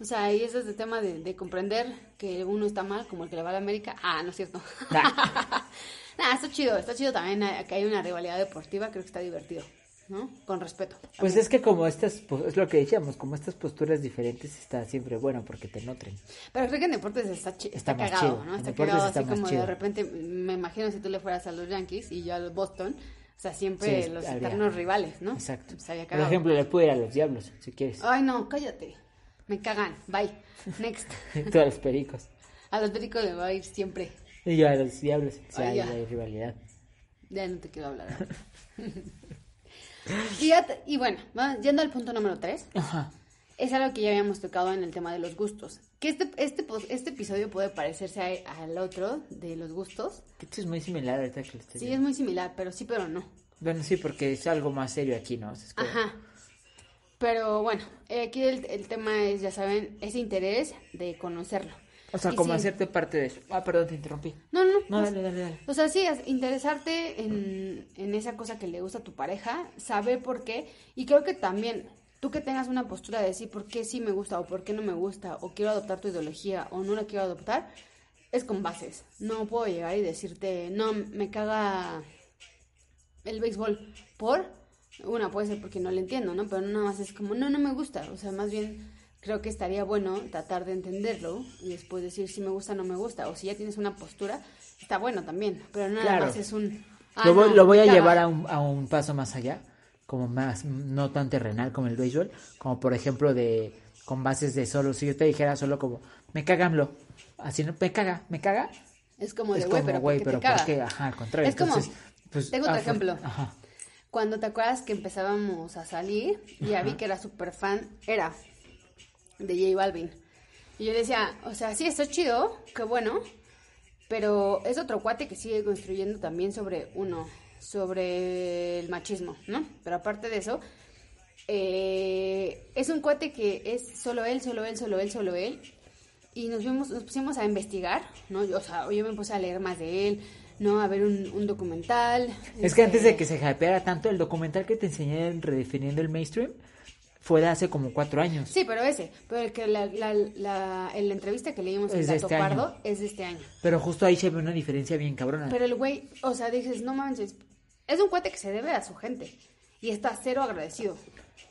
O sea, ahí es el tema de, de comprender que uno está mal, como el que le va a la América. Ah, no es cierto. Nah, está chido, está chido también eh, que hay una rivalidad deportiva, creo que está divertido, ¿no? Con respeto. Pues es que como estas, pues, es lo que decíamos, como estas posturas diferentes está siempre bueno porque te nutren. Pero creo que en deportes está, chi- Está está, más cagado, chido. ¿no? En Está cagado está así como chido. de repente, me imagino si tú le fueras a los Yankees y yo al Boston, o sea, siempre Sí, los habría- eternos rivales, ¿no? Exacto. Estaría Por ejemplo, le puedo ir a los diablos, si quieres. Ay, no, cállate. Me cagan. Bye. Next. Tú a los pericos. A los pericos le va a ir siempre. Y yo a los diablos. O sea, Ay, ya. hay rivalidad. Ya no te quiero hablar. y, ya te- y bueno, yendo al punto número 3. Ajá. Es algo que ya habíamos tocado en el tema de los gustos. Que este, este, este episodio puede parecerse a- al otro de los gustos. Esto es muy similar ahorita que lo estoy Sí, es muy similar, pero sí, pero no. Bueno, sí, porque es algo más serio aquí, ¿no? Es como- Ajá. Pero bueno, eh, aquí el, el tema es, ya saben, ese interés de conocerlo. O sea, Y como sí. hacerte parte de eso. Ah, perdón, te interrumpí. No, no, No, dale, dale, dale. O sea, sí, es interesarte en, en esa cosa que le gusta a tu pareja, saber por qué. Y creo que también tú que tengas una postura de decir por qué sí me gusta o por qué no me gusta, o quiero adoptar tu ideología o no la quiero adoptar, es con bases. No puedo llegar y decirte, no, me caga el béisbol por. Una puede ser porque no le entiendo, ¿no? Pero no nada más es como, no, no me gusta. O sea, más bien creo que estaría bueno tratar de entenderlo y después decir si me gusta o no me gusta. O si ya tienes una postura, está bueno también. Pero nada Claro. más es un. ah, lo voy, no, lo voy me a llevar a un, a un paso más allá, como más, no tan terrenal como el béisbol, como por ejemplo de, con bases de solo, si yo te dijera solo como, me cagamlo, así no, me caga, me caga, Es como de, güey, pero, güey, ¿por qué pero te? ¿por qué? Ajá, al contrario. Es como- Entonces, pues, tengo otro ah, ejemplo. Ajá. Cuando te acuerdas que empezábamos a salir, y ya vi que era súper fan, era de J Balvin. Y yo decía, o sea, sí, está chido, qué bueno, pero es otro cuate que sigue construyendo también sobre uno, sobre el machismo, ¿no? Pero aparte de eso, eh, es un cuate que es solo él, solo él, solo él, solo él. Y nos, fuimos, nos pusimos a investigar, ¿no? Yo, o sea, yo me puse a leer más de él, ¿no? A ver un, un documental. Es que antes de este, que se hypeara tanto, el documental que te enseñé en Redefiniendo el Mainstream fue de hace como cuatro años. Sí, pero ese, pero el que la, la, la, la entrevista que leímos Es de este año. Pardo es de este año. Pero justo ahí se ve una diferencia bien cabrona. Pero el güey, o sea, dices, no manches, es un cuate que se debe a su gente y está cero agradecido.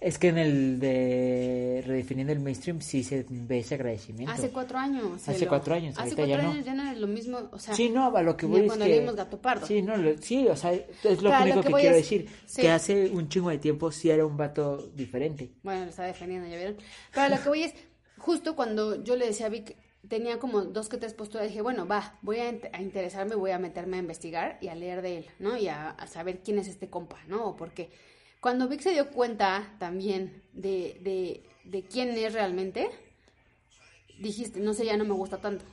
Es que en el de Redefiniendo el Mainstream sí se ve ese agradecimiento. Hace cuatro años. Hace cuatro años, Hace ahorita cuatro ya no. años ya no es lo mismo, o sea. Sí, no, a lo que voy es cuando que... leímos Gato Pardo. Sí, no, lo- sí, o sea, es lo único que que, quiero es- decir. sí. Que hace un chingo de tiempo sí era un vato diferente. Bueno, lo está defendiendo, ya vieron. Pero lo que voy es, justo cuando yo le decía a Vic, tenía como dos que tres posturas, dije, bueno, va, voy a, a interesarme, voy a meterme a investigar y a leer de él, ¿no? Y a, a saber quién es este compa, ¿no? O por qué. Cuando Vic se dio cuenta también de, de, de quién es realmente, dijiste, no sé, ya no me gusta tanto.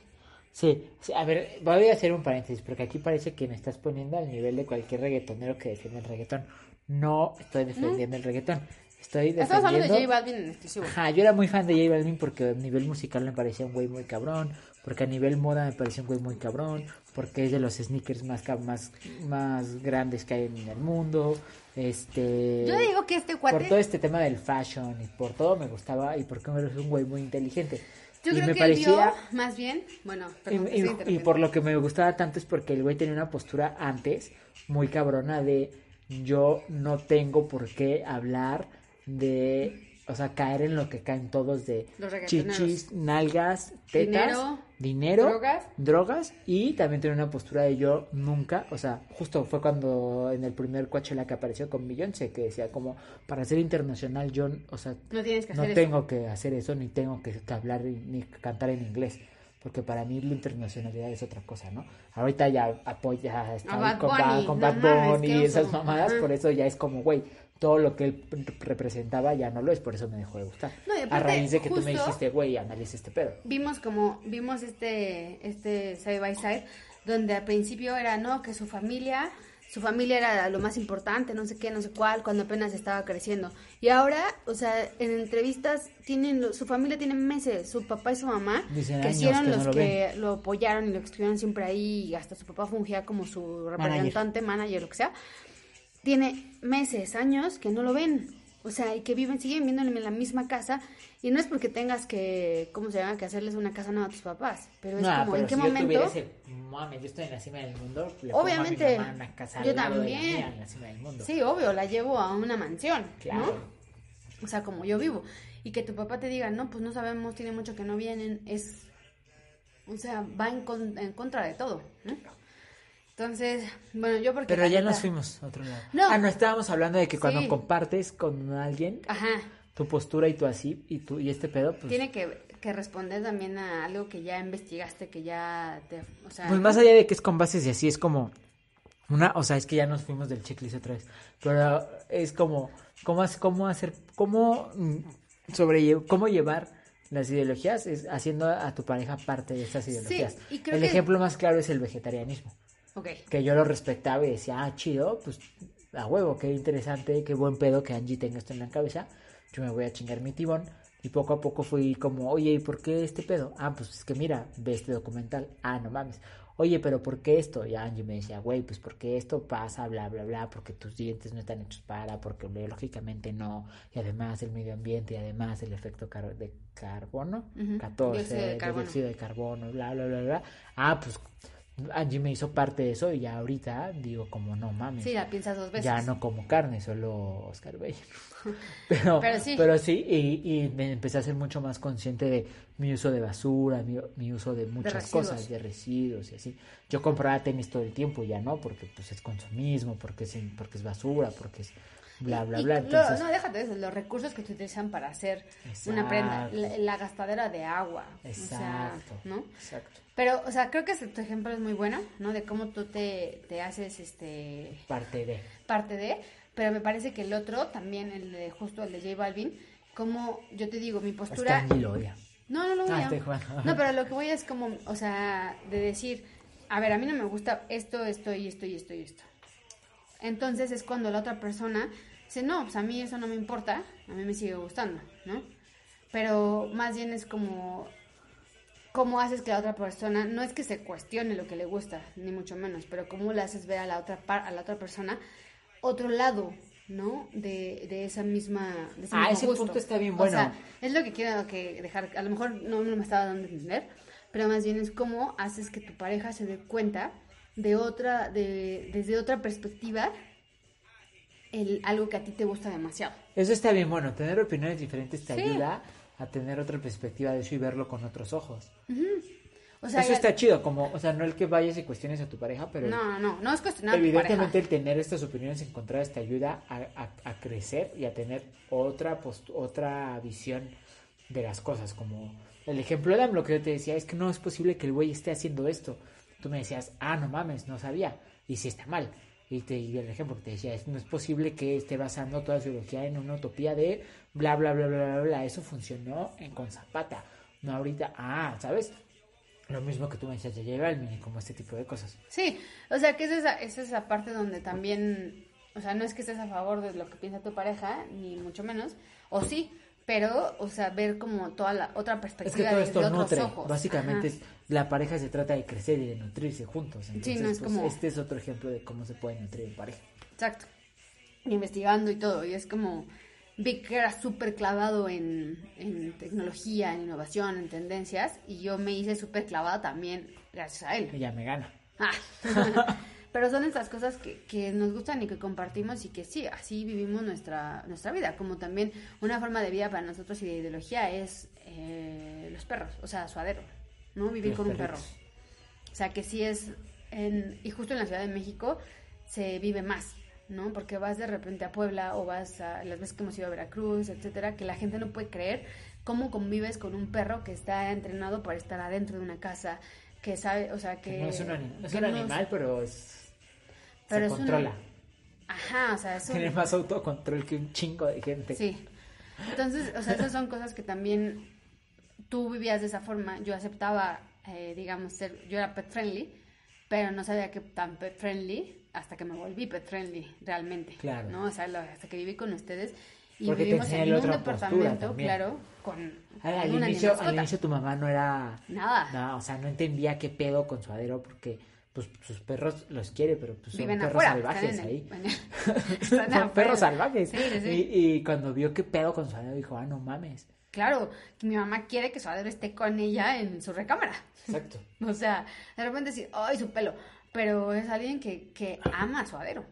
Sí, sí, a ver, voy a hacer un paréntesis, porque aquí parece que me estás poniendo al nivel de cualquier reggaetonero que defiende el reggaetón. No estoy defendiendo el reggaetón. Estoy defendiendo... Estamos hablando de J Balvin en exclusivo. Ajá, yo era muy fan de J Balvin porque a nivel musical me parecía un güey muy cabrón, porque a nivel moda me parecía un güey muy cabrón, porque es de los sneakers más más más grandes que hay en el mundo. Este Yo digo que este por cuate... todo este tema del fashion y por todo me gustaba y porque eres un güey muy inteligente. Yo y creo me que parecía vio más bien, bueno, y, perdón, y- y por lo que me gustaba tanto es porque el güey tenía una postura antes muy cabrona de yo no tengo por qué hablar de, o sea, caer en lo que caen todos de chichis, nalgas, tetas Dinero. dinero, Drogas. drogas y también tenía una postura de yo nunca, o sea, justo fue cuando en el primer Coachella que apareció con Beyoncé que decía como para ser internacional yo, o sea, No tienes que no hacer eso. tengo que hacer eso ni tengo que hablar ni cantar en inglés. Porque para mí la internacionalidad es otra cosa, ¿no? Ahorita ya apoya está A ahí Bad con, Bunny, Bad- con no Bad esas mamadas, por eso ya es como, güey, todo lo que él representaba ya no lo es, por eso me dejó de gustar. No, a raíz de que tú me dijiste, güey, analiza este pedo. vimos como vimos este este side by side donde al principio era no que su familia su familia era lo más importante no sé qué no sé cuál cuando apenas estaba creciendo y ahora o sea en entrevistas tienen su familia tiene meses su papá y su mamá Dicen que hicieron que no los lo que lo apoyaron y lo estuvieron siempre ahí y hasta su papá fungía como su representante manager lo que sea tiene meses, años que no lo ven. O sea, y que viven, siguen viviendo en la misma casa. Y no es porque tengas que, ¿cómo se llama? Que hacerles una casa nueva a tus papás. Pero es No, como, pero ¿en qué si yo momento? ese, mami, yo estoy en la cima del mundo, le pongo a mi Obviamente, mamá una casa al yo lado de la también. mía en la cima del mundo. Sí, obvio, la llevo a una mansión, Claro. ¿no? O sea, como yo vivo. Y que tu papá te diga, no, pues no sabemos, tiene mucho que no vienen, es... O sea, va en, con- en contra de todo, ¿no? Entonces, bueno, yo porque... Pero ya neta- nos fuimos a otro lado. No. Ah, no, estábamos hablando de que cuando Sí. compartes con alguien Ajá, tu postura y tu así y tu y este pedo, pues tiene que, que responder también a algo que ya investigaste, que ya te... O sea, Pues más allá de que es con bases y así, es como una, o sea, es que ya nos fuimos del checklist otra vez, pero es como, ¿cómo, hace- cómo hacer, cómo mm, sobrelle- cómo llevar las ideologías es haciendo a tu pareja parte de estas ideologías? y creo el que- ejemplo más claro es el vegetarianismo, Que yo lo respetaba y decía, ah, chido, pues a huevo, qué interesante, qué buen pedo que Angie tenga esto en la cabeza, yo me voy a chingar mi tibón. Y poco a poco fui como, oye, ¿y por qué este pedo? Ah, pues es que mira, ve este documental. Ah, no mames. Oye, pero ¿por qué esto? Y Angie me decía, güey, pues porque esto pasa, bla, bla, bla, porque tus dientes no están hechos para, porque biológicamente no, y además el medio ambiente, y además el efecto car- de carbono, Ujú, 14, dióxido de de carbono. de carbono, bla, bla, bla, bla. Ah, pues Angie me hizo parte de eso y ya ahorita digo como, no mames. Sí, la piensas dos veces. Ya no como carne, solo Oscar Bell. Pero, Pero sí. pero sí, y, y me empecé a ser mucho más consciente de mi uso de basura, mi, mi uso de muchas cosas, de residuos y así. Yo compraba tenis todo el tiempo, ya no, porque pues es consumismo, porque es, porque es basura, porque es bla, bla, Y bla. lo- Entonces, no, déjate de eso, los recursos que se utilizan para hacer una prenda, la, la gastadera de agua, o sea, exacto, ¿no? exacto. Pero, o sea, creo que ese- tu ejemplo es muy bueno, ¿no? De cómo tú te, te haces, este, Parte de. parte de, pero me parece que el otro, también el de, justo el de J Balvin, como yo te digo, mi Es que postura... Lo odia. No, no lo voy Ah, a. estoy jugando. No, pero lo que voy es como, o sea, de decir, a ver, a mí no me gusta esto, esto y esto y esto y esto. Entonces es cuando la otra persona dice, no, pues a mí eso no me importa, a mí me sigue gustando, ¿no? Pero más bien es como, cómo haces que la otra persona, no es que se cuestione lo que le gusta, ni mucho menos, pero cómo le haces ver a la otra, par- a la otra persona otro lado, ¿no? De, de esa misma... de ese Ah, ese gusto. punto está bien O bueno. sea, es lo que quiero que dejar, a lo mejor no, no me estaba dando a entender, pero más bien es cómo haces que tu pareja se dé cuenta de otra, de, desde otra perspectiva, el, algo que a ti te gusta demasiado. Eso está bien bueno, tener opiniones diferentes te Sí. ayuda a tener otra perspectiva de eso y verlo con otros ojos. O sea, eso ya- está chido, como, o sea, no el que vayas y cuestiones a tu pareja, pero no, no, no, no es cuestionar a tu evidentemente pareja. el tener estas opiniones encontradas te ayuda a, a- a crecer y a tener otra post- otra visión de las cosas, como el ejemplo de lo que yo te decía, es que no es posible que el güey esté haciendo esto. Tú me decías, ah, no mames, no sabía, y si está mal. Y te y el ejemplo que te decía, es, no es posible que esté basando toda su ideología en una utopía de bla, bla, bla, bla, bla, bla. Eso funcionó en con Zapata. No ahorita, ah, ¿sabes? Lo mismo que tú me decías de y como este tipo de cosas. Sí, o sea, que es esa, es esa parte donde también, o sea, no es que estés a favor de lo que piensa tu pareja, ni mucho menos, o sí, pero, o sea, ver como toda la otra Es que perspectiva todo esto nutre. ojos. Básicamente, es, la pareja se trata de crecer y de nutrirse juntos. Entonces, no es pues, como- este es otro ejemplo de cómo se puede nutrir en pareja. Exacto. Investigando y todo. Y es como, vi que era súper clavado en, en tecnología, en innovación, en tendencias. Y yo me hice súper clavada también gracias a él. Ella me gana. Ah. Pero son estas cosas que, que nos gustan y que compartimos y que sí, así vivimos nuestra, nuestra vida. Como también una forma de vida para nosotros y de ideología es eh, los perros, o sea, suadero. ¿no? Vivir Los con un perro. O sea, que sí es, en, y justo en la Ciudad de México se vive más, ¿no? Porque vas de repente a Puebla o vas a las veces que hemos ido a Veracruz, etcétera, que la gente no puede creer cómo convives con un perro que está entrenado para estar adentro de una casa, que sabe, o sea, que... Que no es un, anim- es que un no es- animal, pero es... Pero se es un- controla. Ajá, o sea, es un- Tiene más autocontrol que un chingo de gente. Sí. Entonces, o sea, esas son cosas que también tú vivías de esa forma. Yo aceptaba, eh, digamos, ser, yo era pet friendly, pero no sabía que tan pet friendly hasta que me volví pet friendly realmente. Claro. ¿no? O sea, lo- hasta que viví con ustedes y Porque te vivimos enseñé en un departamento, claro, con, Al, con al una inicio, al inicio tu mamá no era... Nada. No, o sea, no entendía qué pedo con suadero porque pues sus perros los quiere, pero pues son Viven perros afuera, salvajes están ahí. están son perros salvajes. Sí, sí, sí. Y, y cuando vio qué pedo con suadero dijo, ah, no mames. Claro, mi mamá quiere que su adero esté con ella en su recámara. Exacto. O sea, de repente decir, ¡ay, su pelo! Pero es alguien que, que ama a su adero,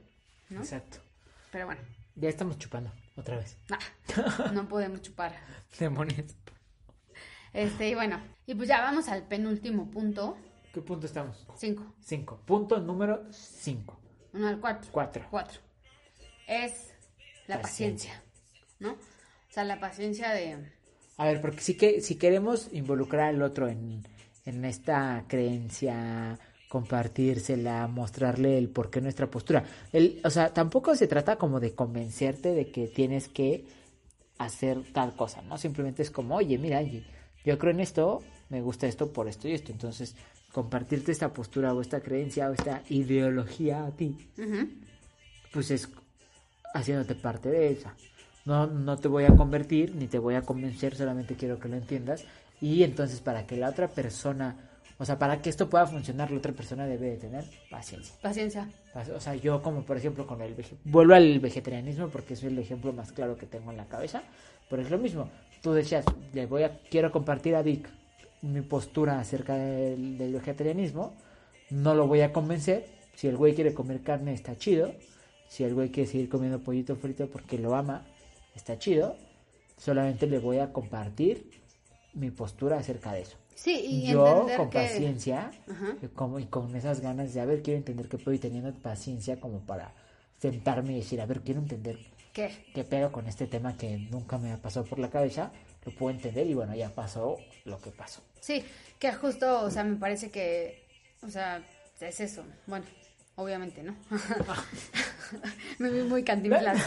¿no? Exacto. Pero bueno, Ya estamos chupando otra vez. nah, no podemos chupar. Demonios. Este, y bueno, y pues ya vamos al penúltimo punto, ¿Qué punto estamos? cinco, Cinco. Punto número cinco. uno al cuatro. Cuatro. Cuatro. Es la Paciencia. paciencia, ¿no? O sea, la paciencia de... A ver, porque sí que si queremos involucrar al otro en, en esta creencia, compartírsela, mostrarle el por qué nuestra postura. El, o sea, tampoco se trata como de convencerte de que tienes que hacer tal cosa, ¿no? Simplemente es como, oye, mira, yo creo en esto, me gusta esto por esto y esto. Entonces, compartirte esta postura o esta creencia o esta ideología a ti, pues es haciéndote parte de esa. No, no te voy a convertir ni te voy a convencer, solamente quiero que lo entiendas. Y entonces para que la otra persona, o sea, para que esto pueda funcionar, la otra persona debe de tener paciencia. Paciencia. O sea, yo como por ejemplo con el vuelvo al vegetarianismo porque es el ejemplo más claro que tengo en la cabeza, pero es lo mismo. Tú decías, le voy a quiero compartir a Vic mi postura acerca del, del vegetarianismo, no lo voy a convencer. Si el güey quiere comer carne está chido, si el güey quiere seguir comiendo pollito frito porque lo ama, está chido. Solamente le voy a compartir mi postura acerca de eso. Sí, y Yo entender con que... paciencia Ajá. y como, y con esas ganas de, a ver, quiero entender qué puedo y teniendo paciencia como para sentarme y decir, a ver, quiero entender ¿Qué? qué pedo con este tema que nunca me ha pasado por la cabeza, lo puedo entender y bueno, ya pasó lo que pasó. Sí, que justo, o sea, me parece que, o sea, es eso. Bueno, obviamente, ¿no? me vi muy cantinflando.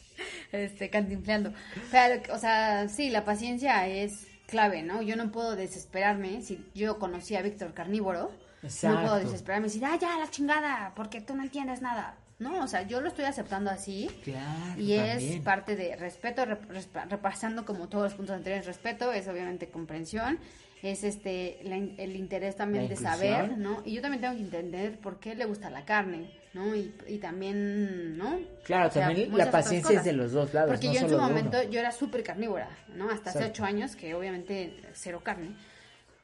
este, cantinflando. Pero, o sea, sí, la paciencia es clave, ¿no? Yo no puedo desesperarme. Si yo conocí a Víctor Carnívoro, no puedo desesperarme y decir, ah, ya, la chingada, porque tú no entiendes nada. No, o sea, yo lo estoy aceptando así. Claro, Y es también. parte de respeto, rep- resp- repasando como todos los puntos anteriores, respeto, es obviamente comprensión, es este la in- el interés también La de inclusión. saber, ¿no? Y yo también tengo que entender por qué le gusta la carne, ¿no? Y, y también, ¿no? Claro, O sea, también la paciencia es de los dos lados. Porque no yo en su uno. momento, yo era súper carnívora, ¿no? Hasta hace ocho años, que obviamente cero carne.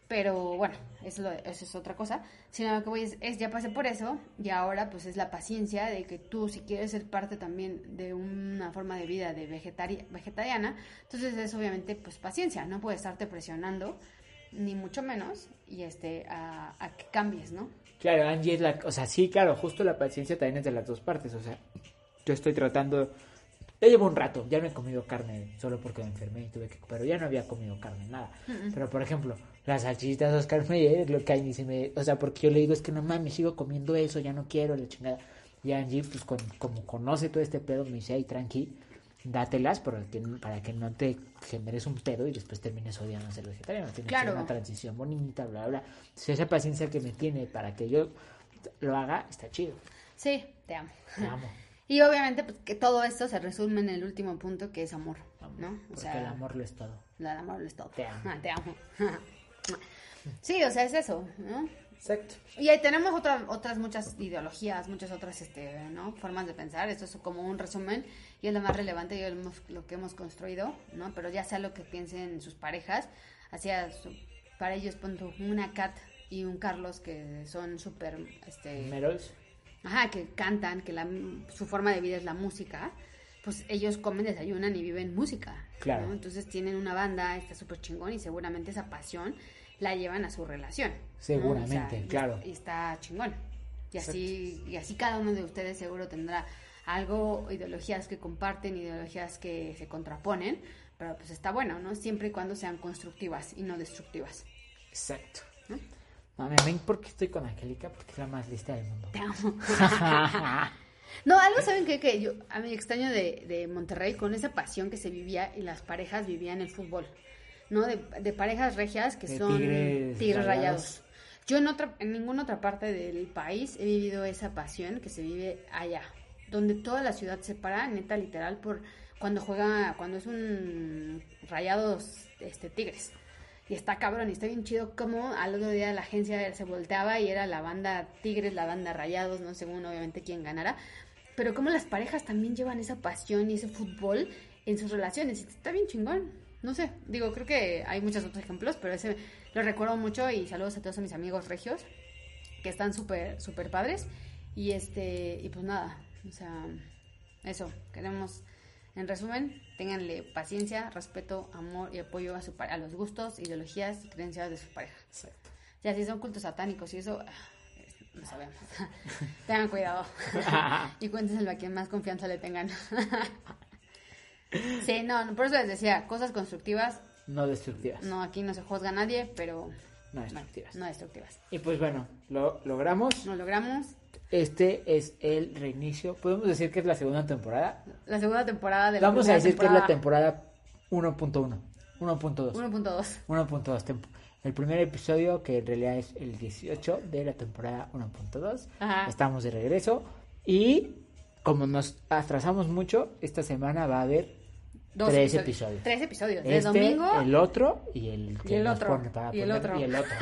Pero bueno, eso, lo- eso es otra cosa. Sino lo que voy es, es, ya pasé por eso y ahora pues es la paciencia de que tú si quieres ser parte también de una forma de vida de vegetari- vegetariana, entonces es obviamente pues paciencia, no puedes estarte presionando ni mucho menos y este a, a que cambies, ¿no? Claro, Angie es la... O sea, sí, claro, justo la paciencia también es de las dos partes. O sea, yo estoy tratando... Ya llevo un rato, ya no he comido carne solo porque me enfermé y tuve que... Pero ya no había comido carne, nada. Pero, por ejemplo, las salchichitas Oscar Mayer, lo que Angie se me... O sea, porque yo le digo, es que no mames, sigo comiendo eso, ya no quiero, la chingada. Y Angie, pues, con- como conoce todo este pedo, me dice, ay, tranqui, dátelas para que, para que no te generes un pedo y después termines odiando a ser vegetariano. Tienes que Claro. hacer una transición bonita, bla, bla. Entonces, esa paciencia que me tiene para que yo lo haga, está chido. Sí, te amo. Te amo. Y obviamente pues, que todo esto se resume en el último punto que es amor, ¿no? O Porque sea, el amor lo es todo. De amor lo es todo. Te amo. Ah, te amo. sí, o sea, es eso, ¿no? Exacto. Y ahí tenemos otra- otras muchas ideologías, muchas otras este, ¿no? formas de pensar. Esto es como un resumen y es lo más relevante y lo, hemos- lo que hemos construido, ¿no? Pero ya sea lo que piensen sus parejas, hacia su- para ellos punto una Kat y un Carlos que son súper, este, Merols. ajá, que cantan, que la, su forma de vida es la música, pues ellos comen, desayunan y viven música. Claro. ¿no? Entonces tienen una banda, está súper chingón y seguramente esa pasión la llevan a su relación. ¿no? Seguramente, O sea, y- claro. Y está chingón. Y así, y así cada uno de ustedes seguro tendrá algo, ideologías que comparten, ideologías que se contraponen, pero pues está bueno, ¿no? Siempre y cuando sean constructivas y no destructivas. Exacto. ¿no? No, me ven porque estoy con Angélica, porque es la más lista del mundo. Te amo. No, algo saben que, que yo a mí extraño de, de Monterrey con esa pasión que se vivía y las parejas vivían el fútbol, ¿no? De, de parejas regias que De son tigres tigres, rayados. Yo en otra, en ninguna otra parte del país he vivido esa pasión que se vive allá, donde toda la ciudad se para, neta literal, por cuando juega, cuando es un rayados este tigres. Y está cabrón, y está bien chido como al otro día la agencia se volteaba y era la banda Tigres, la banda Rayados, no según obviamente quién ganara. Pero como las parejas también llevan esa pasión y ese fútbol en sus relaciones. Está bien chingón. No sé, digo, creo que hay muchos otros ejemplos, pero ese lo recuerdo mucho y saludos a todos a mis amigos regios, que están súper, súper padres. Y este, y pues nada, o sea, eso, queremos, en resumen, ténganle paciencia, respeto, amor y apoyo a, su, a los gustos, ideologías y creencias de su pareja. Exacto. Ya si son cultos satánicos y eso, ah, no sabemos. Tengan cuidado. y cuéntenselo a quien más confianza le tengan. sí, no, por eso les decía, cosas constructivas, No destructivas. no, aquí no se juzga a nadie, pero No destructivas. no destructivas. Y pues bueno, lo logramos. Lo logramos. Este es el reinicio. Podemos decir que es la segunda temporada. La segunda temporada de la Vamos a decir que es la temporada 1.1. 1.2. 1.2. 1.2. temp- El primer episodio, que en realidad es el 18 de la temporada 1.2. Ajá. Estamos de regreso. Y como nos atrasamos mucho, esta semana va a haber Dos tres episodios. Tres episodios. Este, el domingo. el otro y el que Y el nos otro, pone para y el otro. y el otro.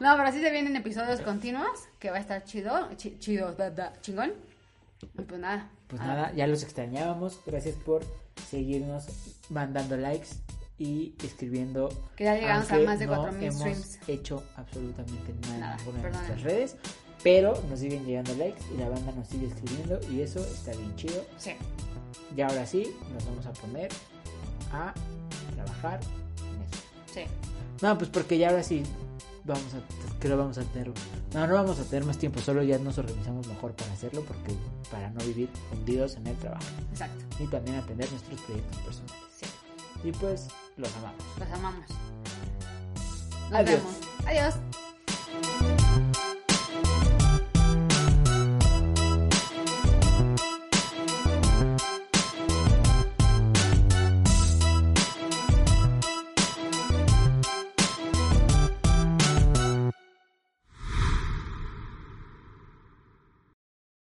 No, pero sí se vienen episodios continuos, que va a estar chido, chi- chido, da, da, chingón. Y pues nada. Pues ah, nada, ya los extrañábamos. Gracias por seguirnos mandando likes y escribiendo. Que ya llegamos a más de no 4000 hemos streams. hecho absolutamente nada, Nada, en ninguna de perdonen. nuestras redes. Pero nos siguen llegando likes y la banda nos sigue escribiendo y eso está bien chido. Sí. Y ahora sí, nos vamos a poner a trabajar en eso. Sí. No, pues porque ya ahora sí vamos a creo vamos a tener no no vamos a tener más tiempo solo ya nos organizamos mejor para hacerlo porque para no vivir hundidos en el trabajo Exacto. y también atender nuestros proyectos personales Sí. y pues los amamos Los amamos. Nos Adiós. vemos. Adiós.